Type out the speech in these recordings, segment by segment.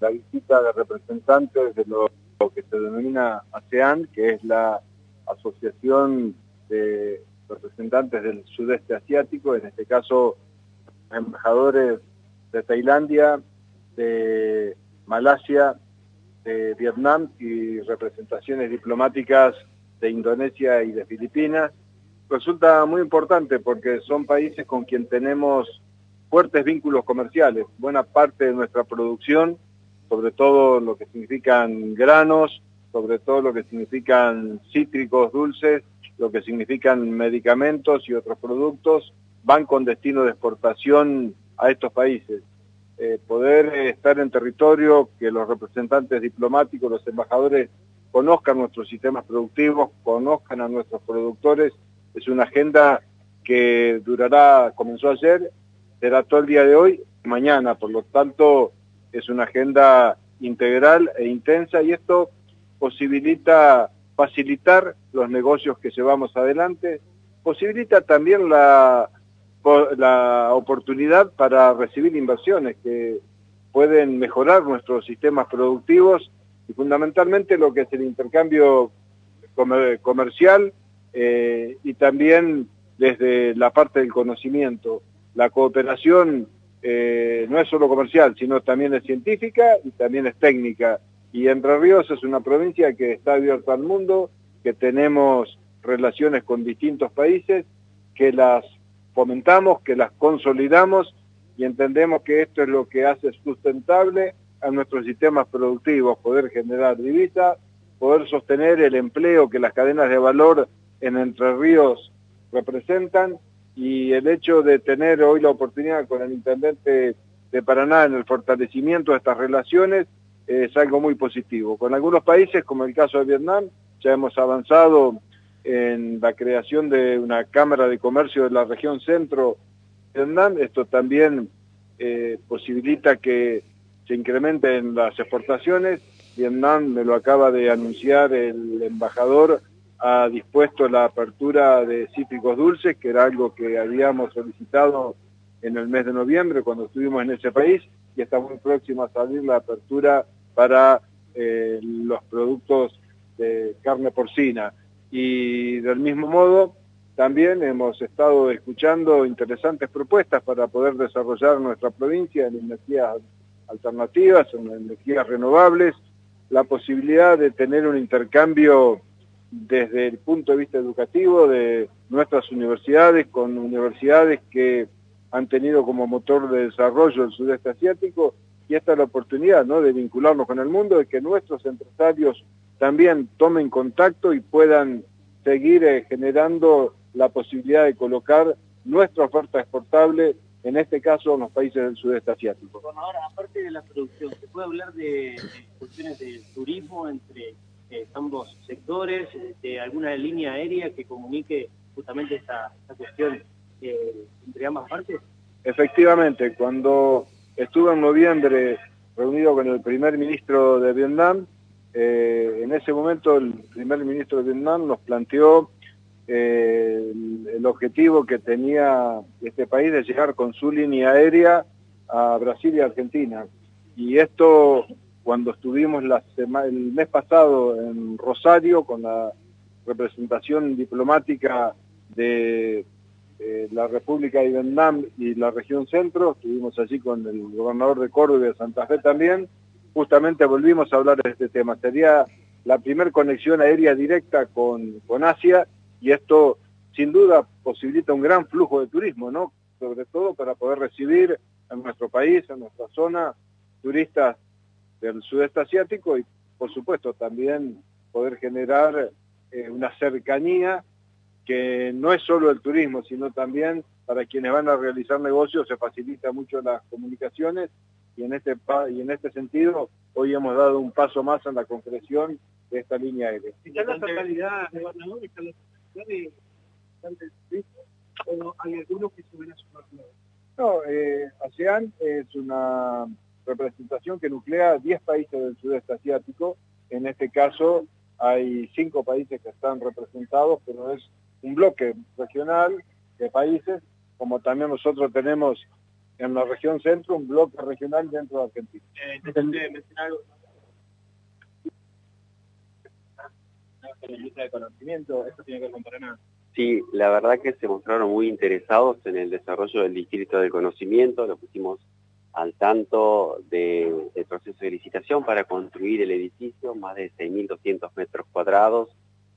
la visita de representantes de lo, que se denomina ASEAN, que es la Asociación de Representantes del Sudeste Asiático, en este caso embajadores de Tailandia, de Malasia, de Vietnam y representaciones diplomáticas de Indonesia y de Filipinas. Resulta muy importante porque son países con quien tenemos fuertes vínculos comerciales. Buena parte de nuestra producción, sobre todo lo que significan granos, sobre todo lo que significan cítricos dulces, lo que significan medicamentos y otros productos, van con destino de exportación a estos países. Eh, poder estar en territorio, que los representantes diplomáticos, los embajadores, conozcan nuestros sistemas productivos, conozcan a nuestros productores, es una agenda que durará, comenzó ayer, será todo el día de hoy, mañana, por lo tanto es una agenda integral e intensa y esto posibilita facilitar los negocios que llevamos adelante, posibilita también la la oportunidad para recibir inversiones que pueden mejorar nuestros sistemas productivos y fundamentalmente lo que es el intercambio comercial eh, y también desde la parte del conocimiento. La cooperación eh, no es solo comercial, sino también es científica y también es técnica. Y Entre Ríos es una provincia que está abierta al mundo, que tenemos relaciones con distintos países, que las fomentamos, que las consolidamos y entendemos que esto es lo que hace sustentable a nuestros sistemas productivos, poder generar divisas, poder sostener el empleo que las cadenas de valor en Entre Ríos representan y el hecho de tener hoy la oportunidad con el intendente de Paraná en el fortalecimiento de estas relaciones es algo muy positivo. Con algunos países, como el caso de Vietnam, ya hemos avanzado en la creación de una Cámara de Comercio de la región centro de Vietnam. Esto también eh, posibilita que se incrementen las exportaciones. Vietnam me lo acaba de anunciar el embajador, ha dispuesto la apertura de cítricos dulces, que era algo que habíamos solicitado en el mes de noviembre cuando estuvimos en ese país, y está muy próxima a salir la apertura para eh, los productos de carne porcina. Y del mismo modo, también hemos estado escuchando interesantes propuestas para poder desarrollar nuestra provincia en energías alternativas, en energías renovables, la posibilidad de tener un intercambio desde el punto de vista educativo de nuestras universidades con universidades que han tenido como motor de desarrollo el sudeste asiático y esta es la oportunidad ¿no? de vincularnos con el mundo, de que nuestros empresarios también tomen contacto y puedan seguir eh, generando la posibilidad de colocar nuestra oferta exportable, en este caso en los países del sudeste asiático. Bueno, ahora, aparte de la producción, ¿se puede hablar de, cuestiones de turismo entre ambos sectores, de alguna línea aérea que comunique justamente esta, cuestión eh, entre ambas partes? Efectivamente, cuando estuve en noviembre reunido con el primer ministro de Vietnam, eh, en ese momento el primer ministro de Vietnam nos planteó eh, el, objetivo que tenía este país de llegar con su línea aérea a Brasil y Argentina. Y esto, cuando estuvimos el mes pasado en Rosario con la representación diplomática de la República de Vietnam y la región centro, estuvimos allí con el gobernador de Córdoba y de Santa Fe también, justamente volvimos a hablar de este tema. Sería la primer conexión aérea directa con, con Asia y esto sin duda posibilita un gran flujo de turismo, ¿no? Sobre todo para poder recibir en nuestro país, en nuestra zona, turistas del sudeste asiático y por supuesto también poder generar eh, una cercanía que no es solo el turismo, sino también para quienes van a realizar negocios se facilita mucho las comunicaciones y en este y en este sentido hoy hemos dado un paso más en la concreción de esta línea aérea. ¿Está la totalidad, gobernador, está la totalidad de, o hay algunos que se ven a sumar No, eh, ASEAN es una representación que nuclea 10 países del sudeste asiático, en este caso hay cinco países que están representados, pero es un bloque regional de países, como también nosotros tenemos en la región centro, un bloque regional dentro de Argentina. Eh, mencionar algo? de conocimiento, ¿esto tiene que ver con Paraná? Sí, la verdad que se mostraron muy interesados en el desarrollo del distrito del conocimiento, lo pusimos al tanto del proceso de licitación para construir el edificio, más de 6.200 metros cuadrados,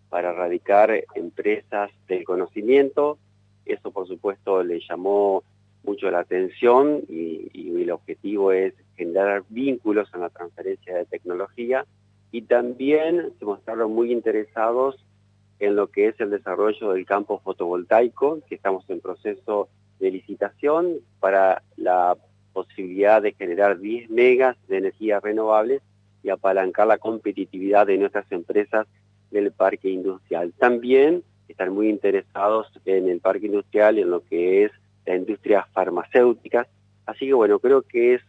para radicar empresas del conocimiento. Eso, por supuesto, le llamó mucho la atención y, y el objetivo es generar vínculos en la transferencia de tecnología y también se mostraron muy interesados en lo que es el desarrollo del campo fotovoltaico, que estamos en proceso de licitación para la posibilidad de generar 10 megas de energía renovable y apalancar la competitividad de nuestras empresas del parque industrial. También están muy interesados en el parque industrial y en lo que es la industria farmacéutica. Así que bueno, creo que es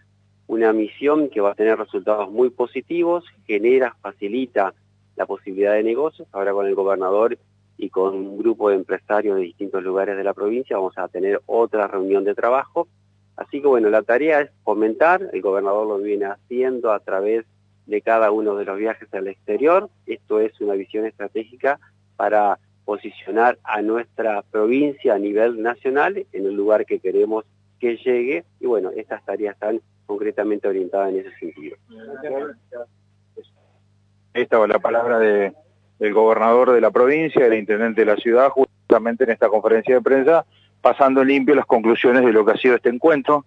una misión que va a tener resultados muy positivos, genera, facilita la posibilidad de negocios. Ahora con el gobernador y con un grupo de empresarios de distintos lugares de la provincia vamos a tener otra reunión de trabajo. Así que bueno, la tarea es fomentar, el gobernador lo viene haciendo a través de cada uno de los viajes al exterior. Esto es una visión estratégica para posicionar a nuestra provincia a nivel nacional en el lugar que queremos que llegue. Y bueno, estas tareas están concretamente orientada en ese sentido. Esta es la palabra de, del gobernador de la provincia, del intendente de la ciudad, justamente en esta conferencia de prensa, pasando limpio las conclusiones de lo que ha sido este encuentro.